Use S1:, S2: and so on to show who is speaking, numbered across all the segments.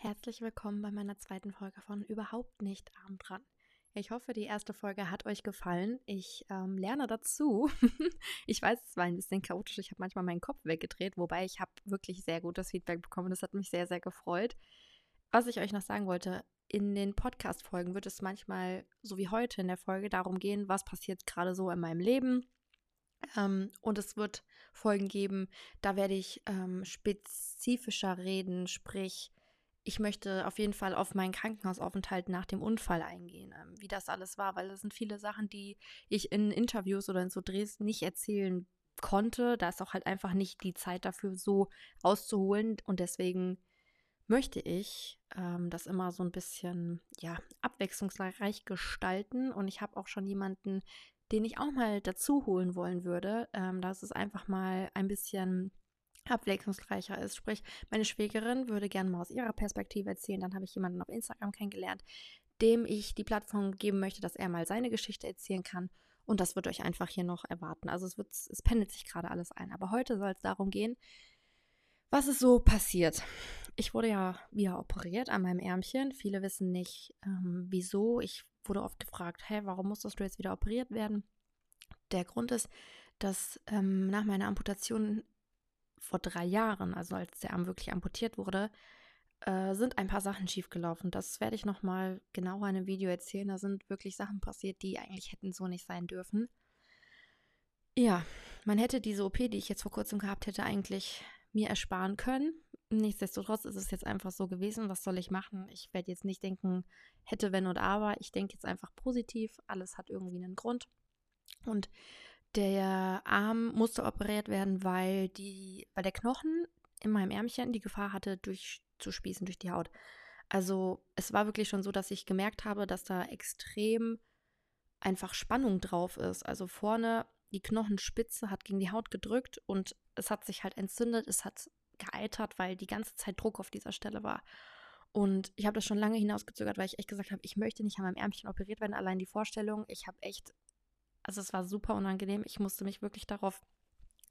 S1: Herzlich willkommen bei meiner zweiten Folge von Überhaupt nicht arm dran. Ich hoffe, die erste Folge hat euch gefallen. Ich ähm, lerne dazu. ich weiß, es war ein bisschen chaotisch. Ich habe manchmal meinen Kopf weggedreht, wobei ich habe wirklich sehr gutes Feedback bekommen. Das hat mich sehr, sehr gefreut. Was ich euch noch sagen wollte, in den Podcast-Folgen wird es manchmal, so wie heute in der Folge, darum gehen, was passiert gerade so in meinem Leben. Ähm, und es wird Folgen geben, da werde ich ähm, spezifischer reden, sprich, ich möchte auf jeden Fall auf meinen Krankenhausaufenthalt nach dem Unfall eingehen, ähm, wie das alles war, weil das sind viele Sachen, die ich in Interviews oder in so Drehs nicht erzählen konnte. Da ist auch halt einfach nicht die Zeit dafür, so auszuholen. Und deswegen möchte ich ähm, das immer so ein bisschen, ja, abwechslungsreich gestalten. Und ich habe auch schon jemanden, den ich auch mal dazu holen wollen würde, ähm, dass es einfach mal ein bisschen abwechslungsreicher ist. Sprich, meine Schwägerin würde gerne mal aus ihrer Perspektive erzählen. Dann habe ich jemanden auf Instagram kennengelernt, dem ich die Plattform geben möchte, dass er mal seine Geschichte erzählen kann. Und das wird euch einfach hier noch erwarten. Also es wird, es pendelt sich gerade alles ein. Aber heute soll es darum gehen, was ist so passiert. Ich wurde ja wieder operiert an meinem Ärmchen. Viele wissen nicht, ähm, wieso. Ich wurde oft gefragt, hey, warum musstest du jetzt wieder operiert werden? Der Grund ist, dass ähm, nach meiner Amputation vor drei Jahren, also als der Arm wirklich amputiert wurde, äh, sind ein paar Sachen schiefgelaufen. Das werde ich nochmal genauer in einem Video erzählen. Da sind wirklich Sachen passiert, die eigentlich hätten so nicht sein dürfen. Ja, man hätte diese OP, die ich jetzt vor kurzem gehabt hätte, eigentlich mir ersparen können. Nichtsdestotrotz ist es jetzt einfach so gewesen. Was soll ich machen? Ich werde jetzt nicht denken, hätte, wenn und aber. Ich denke jetzt einfach positiv. Alles hat irgendwie einen Grund. Und der Arm musste operiert werden, weil, die, weil der Knochen in meinem Ärmchen die Gefahr hatte, durchzuspießen durch die Haut. Also es war wirklich schon so, dass ich gemerkt habe, dass da extrem einfach Spannung drauf ist. Also vorne die Knochenspitze hat gegen die Haut gedrückt und es hat sich halt entzündet, es hat geeitert, weil die ganze Zeit Druck auf dieser Stelle war. Und ich habe das schon lange hinausgezögert, weil ich echt gesagt habe, ich möchte nicht an meinem Ärmchen operiert werden. Allein die Vorstellung, ich habe echt also es war super unangenehm. Ich musste mich wirklich darauf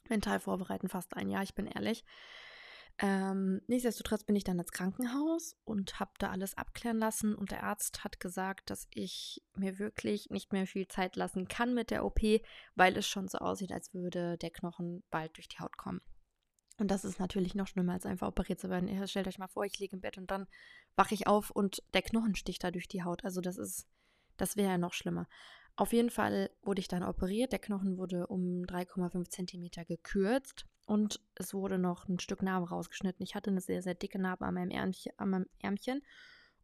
S1: mental vorbereiten, fast ein Jahr, ich bin ehrlich. Ähm, nichtsdestotrotz bin ich dann ins Krankenhaus und habe da alles abklären lassen und der Arzt hat gesagt, dass ich mir wirklich nicht mehr viel Zeit lassen kann mit der OP, weil es schon so aussieht, als würde der Knochen bald durch die Haut kommen. Und das ist natürlich noch schlimmer, als einfach operiert zu werden. Ihr stellt euch mal vor, ich liege im Bett und dann wache ich auf und der Knochen sticht da durch die Haut. Also das ist, das wäre ja noch schlimmer. Auf jeden Fall wurde ich dann operiert. Der Knochen wurde um 3,5 Zentimeter gekürzt und es wurde noch ein Stück Narbe rausgeschnitten. Ich hatte eine sehr, sehr dicke Narbe an meinem, Ärmchen, an meinem Ärmchen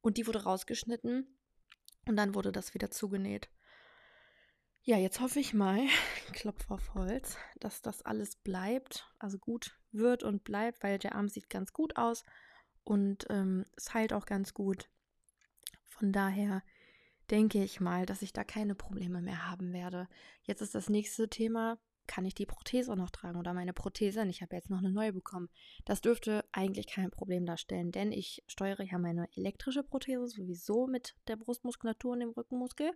S1: und die wurde rausgeschnitten und dann wurde das wieder zugenäht. Ja, jetzt hoffe ich mal, Klopf auf Holz, dass das alles bleibt, also gut wird und bleibt, weil der Arm sieht ganz gut aus und ähm, es heilt auch ganz gut. Von daher denke ich mal, dass ich da keine Probleme mehr haben werde. Jetzt ist das nächste Thema, kann ich die Prothese noch tragen oder meine Prothese? Ich habe jetzt noch eine neue bekommen. Das dürfte eigentlich kein Problem darstellen, denn ich steuere ja meine elektrische Prothese sowieso mit der Brustmuskulatur und dem Rückenmuskel.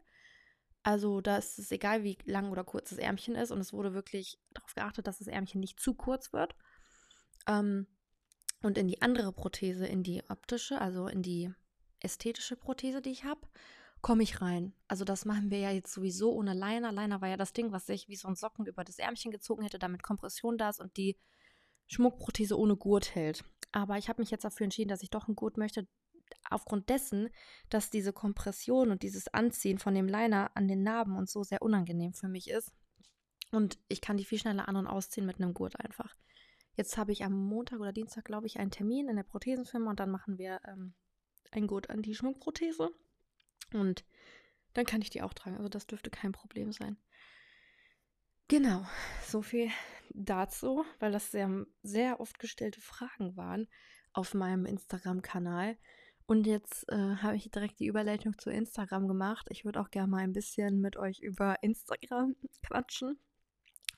S1: Also da ist es egal, wie lang oder kurz das Ärmchen ist und es wurde wirklich darauf geachtet, dass das Ärmchen nicht zu kurz wird. Ähm, und in die andere Prothese, in die optische, also in die ästhetische Prothese, die ich habe, komme ich rein. Also das machen wir ja jetzt sowieso ohne Liner. Liner war ja das Ding, was sich wie so ein Socken über das Ärmchen gezogen hätte, damit Kompression da ist und die Schmuckprothese ohne Gurt hält. Aber ich habe mich jetzt dafür entschieden, dass ich doch einen Gurt möchte, aufgrund dessen, dass diese Kompression und dieses Anziehen von dem Liner an den Narben und so sehr unangenehm für mich ist. Und ich kann die viel schneller an- und ausziehen mit einem Gurt einfach. Jetzt habe ich am Montag oder Dienstag, glaube ich, einen Termin in der Prothesenfirma und dann machen wir ähm, ein Gurt an die Schmuckprothese. Und dann kann ich die auch tragen. Also das dürfte kein Problem sein. Genau, so viel dazu, weil das sehr, sehr oft gestellte Fragen waren auf meinem Instagram-Kanal. Und jetzt äh, habe ich direkt die Überleitung zu Instagram gemacht. Ich würde auch gerne mal ein bisschen mit euch über Instagram quatschen.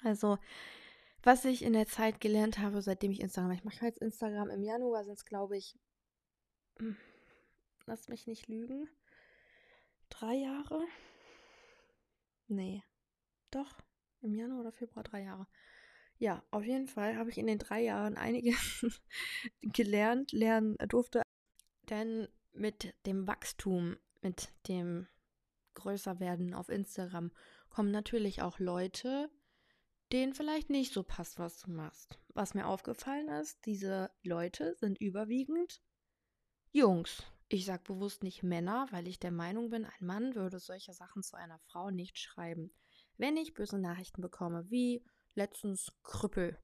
S1: Also, was ich in der Zeit gelernt habe, seitdem ich Instagram, ich mache jetzt Instagram im Januar, es glaube ich, hm, lass mich nicht lügen, drei Jahre. Nee, doch, im Januar oder Februar drei Jahre. Ja, auf jeden Fall habe ich in den drei Jahren einiges gelernt, lernen durfte. Denn mit dem Wachstum, mit dem Größerwerden auf Instagram kommen natürlich auch Leute, denen vielleicht nicht so passt, was du machst. Was mir aufgefallen ist, diese Leute sind überwiegend Jungs. Ich sage bewusst nicht Männer, weil ich der Meinung bin, ein Mann würde solche Sachen zu einer Frau nicht schreiben. Wenn ich böse Nachrichten bekomme, wie letztens Krüppel,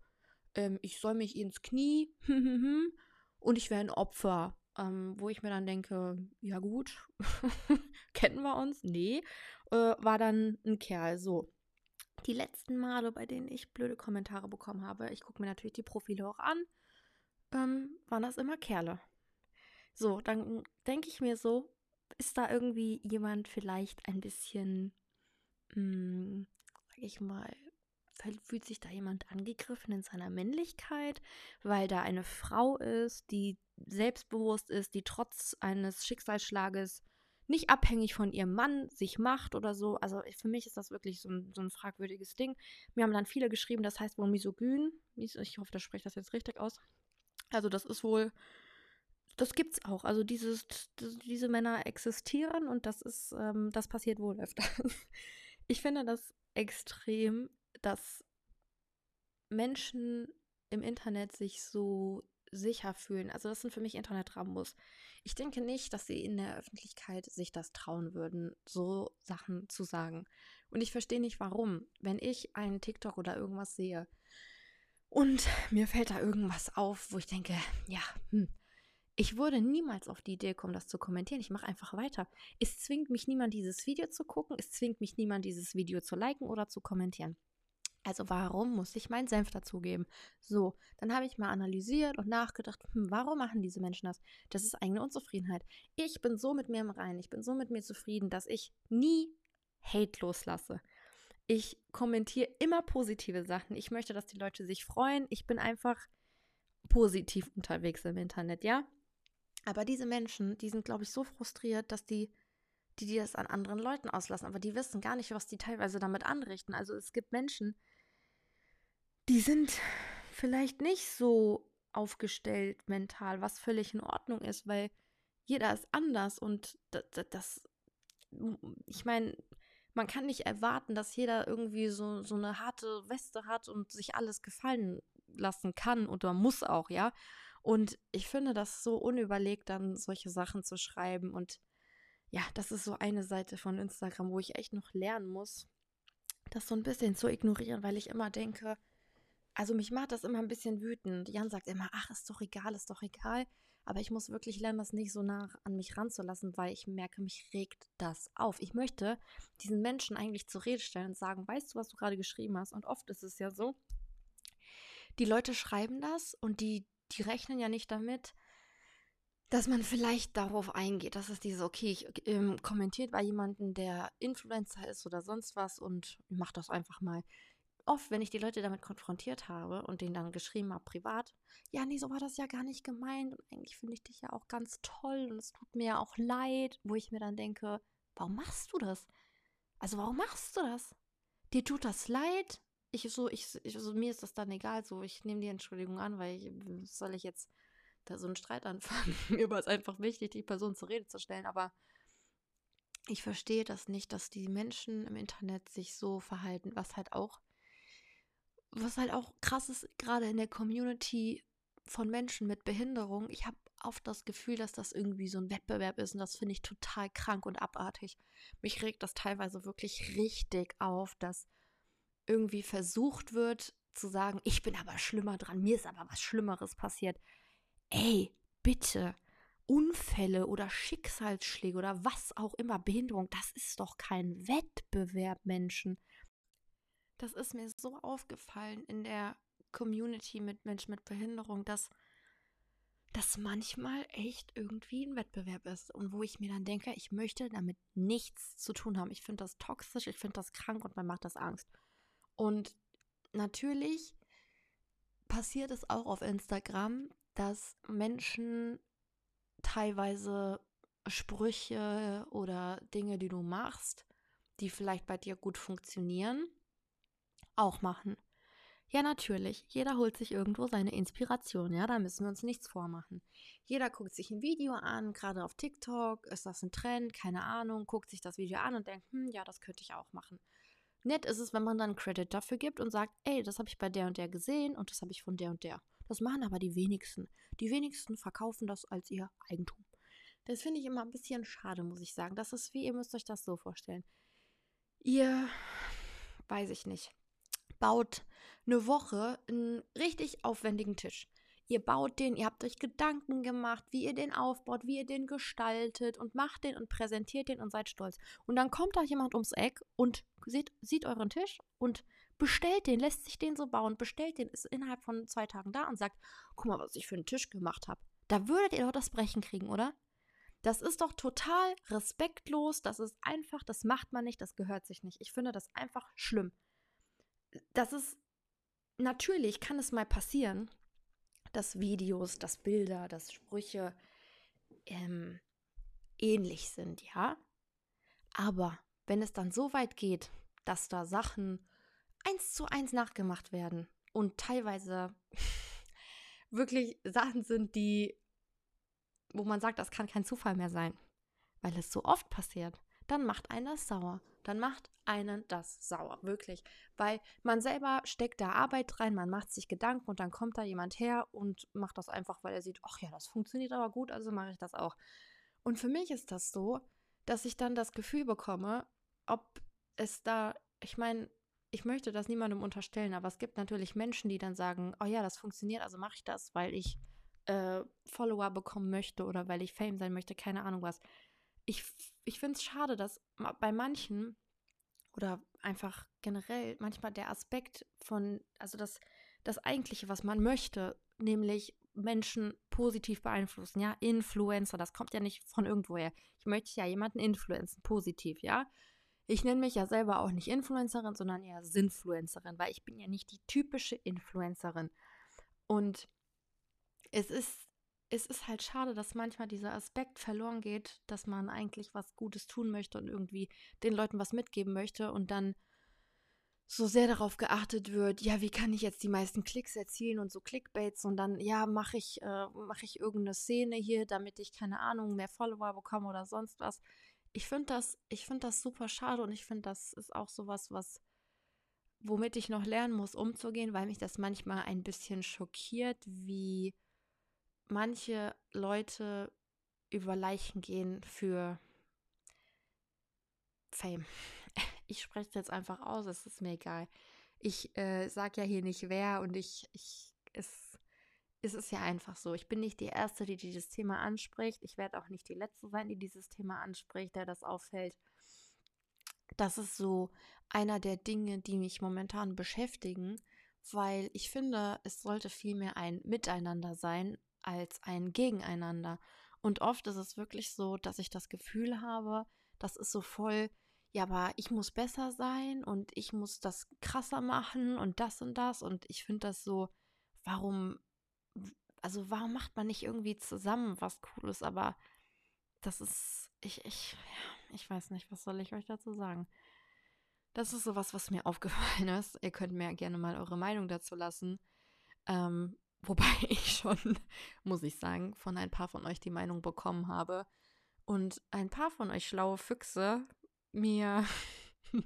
S1: ähm, ich soll mich ins Knie und ich wäre ein Opfer, ähm, wo ich mir dann denke, ja gut, kennen wir uns? Nee, äh, war dann ein Kerl. So, die letzten Male, bei denen ich blöde Kommentare bekommen habe, ich gucke mir natürlich die Profile auch an, ähm, waren das immer Kerle. So, dann denke ich mir so, ist da irgendwie jemand vielleicht ein bisschen, mh, hm, sag ich mal, fühlt sich da jemand angegriffen in seiner Männlichkeit, weil da eine Frau ist, die selbstbewusst ist, die trotz eines Schicksalsschlages nicht abhängig von ihrem Mann sich macht oder so. Also für mich ist das wirklich so ein, so ein fragwürdiges Ding. Mir haben dann viele geschrieben, das heißt wohl misogyn. Ich hoffe, das spricht das jetzt richtig aus. Also das ist wohl, das gibt's auch. Also dieses, diese Männer existieren und das ist, ähm, das passiert wohl öfter. Ich finde das extrem, dass Menschen im Internet sich so sicher fühlen. Also das sind für mich Internet-Rambos. Ich denke nicht, dass sie in der Öffentlichkeit sich das trauen würden, so Sachen zu sagen. Und ich verstehe nicht, warum. Wenn ich einen TikTok oder irgendwas sehe und mir fällt da irgendwas auf, wo ich denke, ja, hm, ich würde niemals auf die Idee kommen, das zu kommentieren. Ich mache einfach weiter. Es zwingt mich niemand, dieses Video zu gucken. Es zwingt mich niemand, dieses Video zu liken oder zu kommentieren. Also warum muss ich meinen Senf dazugeben? So, dann habe ich mal analysiert und nachgedacht, hm, warum machen diese Menschen das? Das ist eigene Unzufriedenheit. Ich bin so mit mir im Reinen, ich bin so mit mir zufrieden, dass ich nie Hate loslasse. Ich kommentiere immer positive Sachen. Ich möchte, dass die Leute sich freuen. Ich bin einfach positiv unterwegs im Internet, ja? Aber diese Menschen, die sind, glaube ich, so frustriert, dass die die, die das an anderen Leuten auslassen, aber die wissen gar nicht, was die teilweise damit anrichten. Also es gibt Menschen, die sind vielleicht nicht so aufgestellt mental, was völlig in Ordnung ist, weil jeder ist anders und das, das ich meine, man kann nicht erwarten, dass jeder irgendwie so, so eine harte Weste hat und sich alles gefallen lassen kann oder muss auch, ja. Und ich finde das so unüberlegt, dann solche Sachen zu schreiben. Und ja, das ist so eine Seite von Instagram, wo ich echt noch lernen muss, das so ein bisschen zu ignorieren, weil ich immer denke, also mich macht das immer ein bisschen wütend. Jan sagt immer, ach, ist doch egal, ist doch egal. Aber ich muss wirklich lernen, das nicht so nah an mich ranzulassen, weil ich merke, mich regt das auf. Ich möchte diesen Menschen eigentlich zur Rede stellen und sagen, weißt du, was du gerade geschrieben hast? Und oft ist es ja so, die Leute schreiben das und die, die rechnen ja nicht damit, dass man vielleicht darauf eingeht, dass es dieses, okay, ich ähm, kommentiert bei jemandem, der Influencer ist oder sonst was und mach das einfach mal oft, wenn ich die Leute damit konfrontiert habe und denen dann geschrieben habe, privat, ja, nee, so war das ja gar nicht gemeint und eigentlich finde ich dich ja auch ganz toll und es tut mir ja auch leid, wo ich mir dann denke, warum machst du das? Also warum machst du das? Dir tut das leid? Ich so, ich, ich also mir ist das dann egal, so, ich nehme die Entschuldigung an, weil ich, soll ich jetzt da so einen Streit anfangen? mir war es einfach wichtig, die Person zur Rede zu stellen, aber ich verstehe das nicht, dass die Menschen im Internet sich so verhalten, was halt auch was halt auch krass ist, gerade in der Community von Menschen mit Behinderung, ich habe oft das Gefühl, dass das irgendwie so ein Wettbewerb ist und das finde ich total krank und abartig. Mich regt das teilweise wirklich richtig auf, dass irgendwie versucht wird zu sagen, ich bin aber schlimmer dran, mir ist aber was Schlimmeres passiert. Ey, bitte, Unfälle oder Schicksalsschläge oder was auch immer, Behinderung, das ist doch kein Wettbewerb, Menschen. Das ist mir so aufgefallen in der Community mit Menschen mit Behinderung, dass das manchmal echt irgendwie ein Wettbewerb ist und wo ich mir dann denke, ich möchte damit nichts zu tun haben. Ich finde das toxisch, ich finde das krank und mir macht das Angst. Und natürlich passiert es auch auf Instagram, dass Menschen teilweise Sprüche oder Dinge, die du machst, die vielleicht bei dir gut funktionieren, auch machen. Ja, natürlich. Jeder holt sich irgendwo seine Inspiration. Ja, da müssen wir uns nichts vormachen. Jeder guckt sich ein Video an, gerade auf TikTok. Ist das ein Trend? Keine Ahnung. Guckt sich das Video an und denkt, hm, ja, das könnte ich auch machen. Nett ist es, wenn man dann Credit dafür gibt und sagt, ey, das habe ich bei der und der gesehen und das habe ich von der und der. Das machen aber die wenigsten. Die wenigsten verkaufen das als ihr Eigentum. Das finde ich immer ein bisschen schade, muss ich sagen. Das ist wie, ihr müsst euch das so vorstellen. Ihr, weiß ich nicht, baut eine Woche einen richtig aufwendigen Tisch. Ihr baut den, ihr habt euch Gedanken gemacht, wie ihr den aufbaut, wie ihr den gestaltet und macht den und präsentiert den und seid stolz. Und dann kommt da jemand ums Eck und sieht, sieht euren Tisch und bestellt den, lässt sich den so bauen, bestellt den, ist innerhalb von zwei Tagen da und sagt, guck mal, was ich für einen Tisch gemacht habe. Da würdet ihr doch das Brechen kriegen, oder? Das ist doch total respektlos, das ist einfach, das macht man nicht, das gehört sich nicht. Ich finde das einfach schlimm. Das ist, natürlich kann es mal passieren, dass Videos, dass Bilder, dass Sprüche ähm, ähnlich sind, ja. Aber wenn es dann so weit geht, dass da Sachen eins zu eins nachgemacht werden und teilweise wirklich Sachen sind, die wo man sagt, das kann kein Zufall mehr sein, weil es so oft passiert, dann macht einen das sauer. Dann macht einen das sauer, wirklich. Weil man selber steckt da Arbeit rein, man macht sich Gedanken und dann kommt da jemand her und macht das einfach, weil er sieht, ach ja, das funktioniert aber gut, also mache ich das auch. Und für mich ist das so, dass ich dann das Gefühl bekomme, ob es da, ich meine, ich möchte das niemandem unterstellen, aber es gibt natürlich Menschen, die dann sagen, oh ja, das funktioniert, also mache ich das, weil ich äh, Follower bekommen möchte oder weil ich Fame sein möchte, keine Ahnung was. Ich, ich finde es schade, dass bei manchen oder einfach generell manchmal der Aspekt von, also das, das Eigentliche, was man möchte, nämlich Menschen positiv beeinflussen, ja, Influencer, das kommt ja nicht von irgendwoher. Ich möchte ja jemanden influenzen, positiv, ja. Ich nenne mich ja selber auch nicht Influencerin, sondern eher Sinfluencerin, weil ich bin ja nicht die typische Influencerin. Und es ist, es ist halt schade, dass manchmal dieser Aspekt verloren geht, dass man eigentlich was Gutes tun möchte und irgendwie den Leuten was mitgeben möchte und dann so sehr darauf geachtet wird, ja, wie kann ich jetzt die meisten Klicks erzielen und so Clickbaits und dann, ja, mache ich, äh, mache ich irgendeine Szene hier, damit ich, keine Ahnung, mehr Follower bekomme oder sonst was. Ich finde das, ich finde das super schade und ich finde, das ist auch sowas, was, womit ich noch lernen muss, umzugehen, weil mich das manchmal ein bisschen schockiert, wie manche Leute über Leichen gehen für Fame. Ich spreche es jetzt einfach aus, es ist mir egal. Ich äh, sage ja hier nicht wer und ich, ich, es, es ist ja einfach so. Ich bin nicht die Erste, die dieses Thema anspricht. Ich werde auch nicht die Letzte sein, die dieses Thema anspricht, der das auffällt. Das ist so einer der Dinge, die mich momentan beschäftigen, weil ich finde, es sollte vielmehr ein Miteinander sein, als ein Gegeneinander. Und oft ist es wirklich so, dass ich das Gefühl habe, das ist so voll, ja, aber ich muss besser sein und ich muss das krasser machen und das und das. Und ich finde das so, warum, also warum macht man nicht irgendwie zusammen was Cooles? Aber das ist, ich, ich, ja, ich weiß nicht, was soll ich euch dazu sagen? Das ist sowas, was mir aufgefallen ist. Ihr könnt mir gerne mal eure Meinung dazu lassen. Ähm, Wobei ich schon, muss ich sagen, von ein paar von euch die Meinung bekommen habe und ein paar von euch schlaue Füchse mir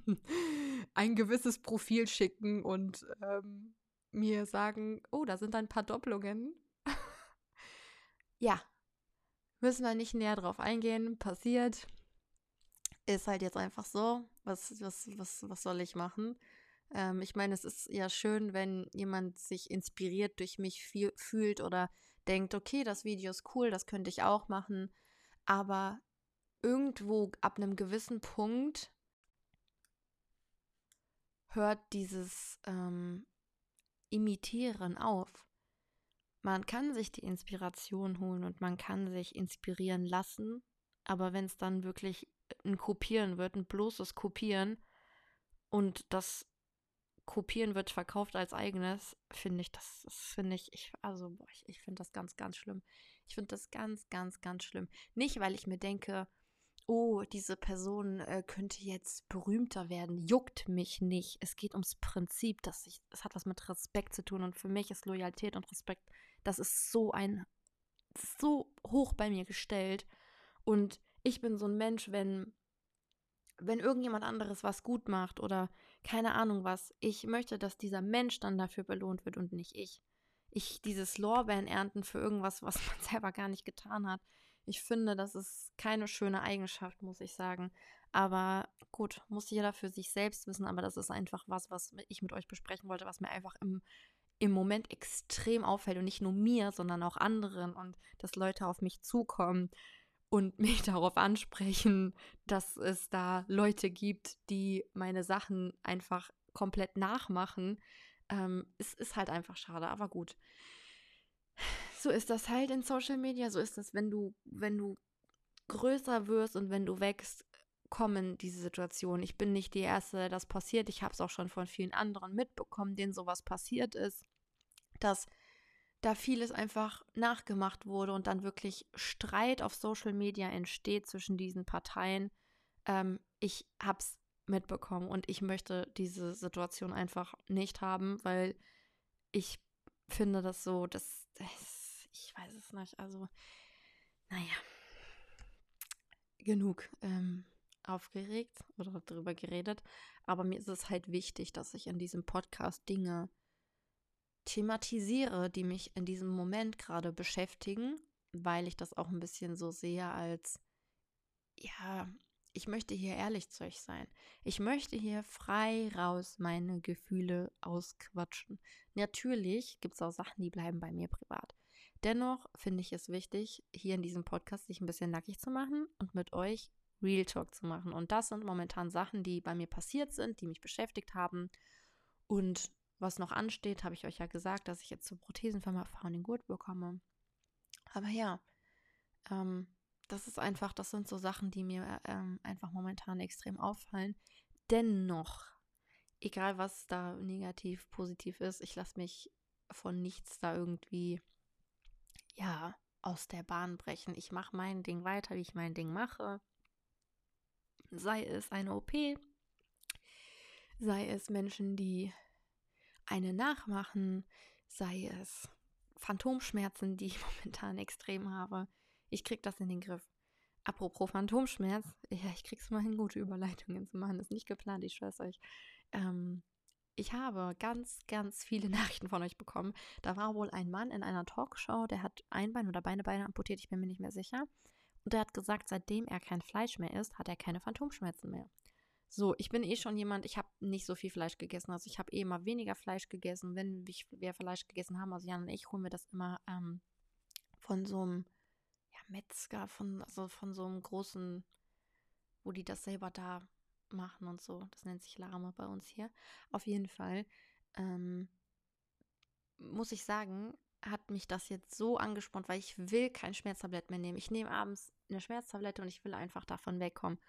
S1: ein gewisses Profil schicken und ähm, mir sagen, oh, da sind ein paar Doppelungen. ja, müssen wir nicht näher drauf eingehen. Passiert. Ist halt jetzt einfach so. Was, was, was, was soll ich machen? Ähm, ich meine, es ist ja schön, wenn jemand sich inspiriert durch mich fühlt oder denkt, okay, das Video ist cool, das könnte ich auch machen. Aber irgendwo ab einem gewissen Punkt hört dieses ähm, Imitieren auf. Man kann sich die Inspiration holen und man kann sich inspirieren lassen, aber wenn es dann wirklich ein Kopieren wird, ein bloßes Kopieren und das Kopieren wird verkauft als eigenes, finde ich, das, das finde ich, ich, also boah, ich, ich finde das ganz, ganz schlimm. Ich finde das ganz, ganz, ganz schlimm. Nicht, weil ich mir denke, oh, diese Person äh, könnte jetzt berühmter werden, juckt mich nicht. Es geht ums Prinzip, dass ich, es hat was mit Respekt zu tun und für mich ist Loyalität und Respekt, das ist so ein, so hoch bei mir gestellt und ich bin so ein Mensch, wenn, wenn irgendjemand anderes was gut macht oder keine Ahnung was, ich möchte, dass dieser Mensch dann dafür belohnt wird und nicht ich. Ich dieses Lorbeeren ernten für irgendwas, was man selber gar nicht getan hat. Ich finde, das ist keine schöne Eigenschaft, muss ich sagen. Aber gut, muss jeder für sich selbst wissen. Aber das ist einfach was, was ich mit euch besprechen wollte, was mir einfach im, im Moment extrem auffällt. Und nicht nur mir, sondern auch anderen. Und dass Leute auf mich zukommen und mich darauf ansprechen, dass es da Leute gibt, die meine Sachen einfach komplett nachmachen. Ähm, es ist halt einfach schade, aber gut. So ist das halt in Social Media, so ist das, wenn du, wenn du größer wirst und wenn du wächst, kommen diese Situationen. Ich bin nicht die Erste, das passiert. Ich habe es auch schon von vielen anderen mitbekommen, denen sowas passiert ist, dass da vieles einfach nachgemacht wurde und dann wirklich Streit auf Social Media entsteht zwischen diesen Parteien. Ähm, ich habe es mitbekommen und ich möchte diese Situation einfach nicht haben, weil ich finde das so, dass ich weiß es nicht. Also, naja, genug ähm, aufgeregt oder darüber geredet. Aber mir ist es halt wichtig, dass ich in diesem Podcast Dinge thematisiere, die mich in diesem Moment gerade beschäftigen, weil ich das auch ein bisschen so sehe als, ja, ich möchte hier ehrlich zu euch sein. Ich möchte hier frei raus meine Gefühle ausquatschen. Natürlich gibt es auch Sachen, die bleiben bei mir privat. Dennoch finde ich es wichtig, hier in diesem Podcast sich ein bisschen nackig zu machen und mit euch Real Talk zu machen. Und das sind momentan Sachen, die bei mir passiert sind, die mich beschäftigt haben. Und was noch ansteht, habe ich euch ja gesagt, dass ich jetzt zur Prothesenfirma Founding Good bekomme. Aber ja, ähm, das ist einfach, das sind so Sachen, die mir ähm, einfach momentan extrem auffallen. Dennoch, egal was da negativ, positiv ist, ich lasse mich von nichts da irgendwie, ja, aus der Bahn brechen. Ich mache mein Ding weiter, wie ich mein Ding mache. Sei es eine OP, sei es Menschen, die eine nachmachen, sei es Phantomschmerzen, die ich momentan extrem habe. Ich krieg das in den Griff. Apropos Phantomschmerz, ja, ich krieg's mal hin, gute Überleitungen zu machen. Das ist nicht geplant, ich schwör's euch. Ähm, ich habe ganz, ganz viele Nachrichten von euch bekommen. Da war wohl ein Mann in einer Talkshow, der hat ein Bein oder beide Beine amputiert, ich bin mir nicht mehr sicher. Und der hat gesagt, seitdem er kein Fleisch mehr isst, hat er keine Phantomschmerzen mehr. So, ich bin eh schon jemand, ich habe nicht so viel Fleisch gegessen. Also ich habe eh immer weniger Fleisch gegessen. Wenn wir Fleisch gegessen haben, also Jan und ich, holen wir das immer ähm, von so einem ja, Metzger, von, also von so einem großen, wo die das selber da machen und so. Das nennt sich Lahme bei uns hier. Auf jeden Fall ähm, muss ich sagen, hat mich das jetzt so angespornt, weil ich will kein Schmerztablett mehr nehmen. Ich nehme abends eine Schmerztablette und ich will einfach davon wegkommen.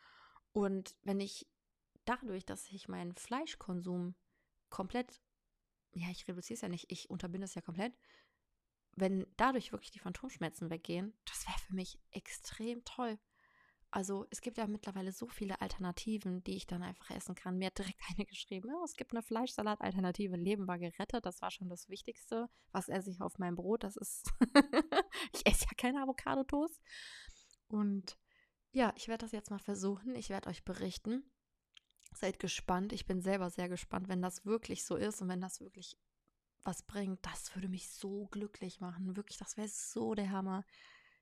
S1: Und wenn ich dadurch, dass ich meinen Fleischkonsum komplett, ja, ich reduziere es ja nicht, ich unterbinde es ja komplett, wenn dadurch wirklich die Phantomschmerzen weggehen, das wäre für mich extrem toll. Also es gibt ja mittlerweile so viele Alternativen, die ich dann einfach essen kann. Mir hat direkt eine geschrieben, oh, es gibt eine Fleischsalat-Alternative. Leben war gerettet. Das war schon das Wichtigste. Was esse ich auf meinem Brot? Das ist, ich esse ja keine Avocado-Toast. Und ja, ich werde das jetzt mal versuchen. Ich werde euch berichten. Seid gespannt. Ich bin selber sehr gespannt, wenn das wirklich so ist und wenn das wirklich was bringt. Das würde mich so glücklich machen. Wirklich, das wäre so der Hammer.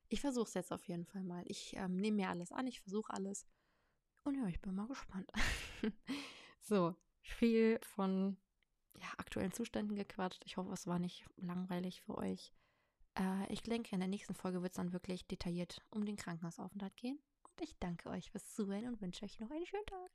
S1: Ich versuche es jetzt auf jeden Fall mal. Ich ähm, nehme mir alles an, ich versuche alles. Und ja, ich bin mal gespannt. so, viel von ja, aktuellen Zuständen gequatscht. Ich hoffe, es war nicht langweilig für euch. Äh, ich denke, in der nächsten Folge wird es dann wirklich detailliert um den Krankenhausaufenthalt gehen. Und ich danke euch fürs Zuhören und wünsche euch noch einen schönen Tag.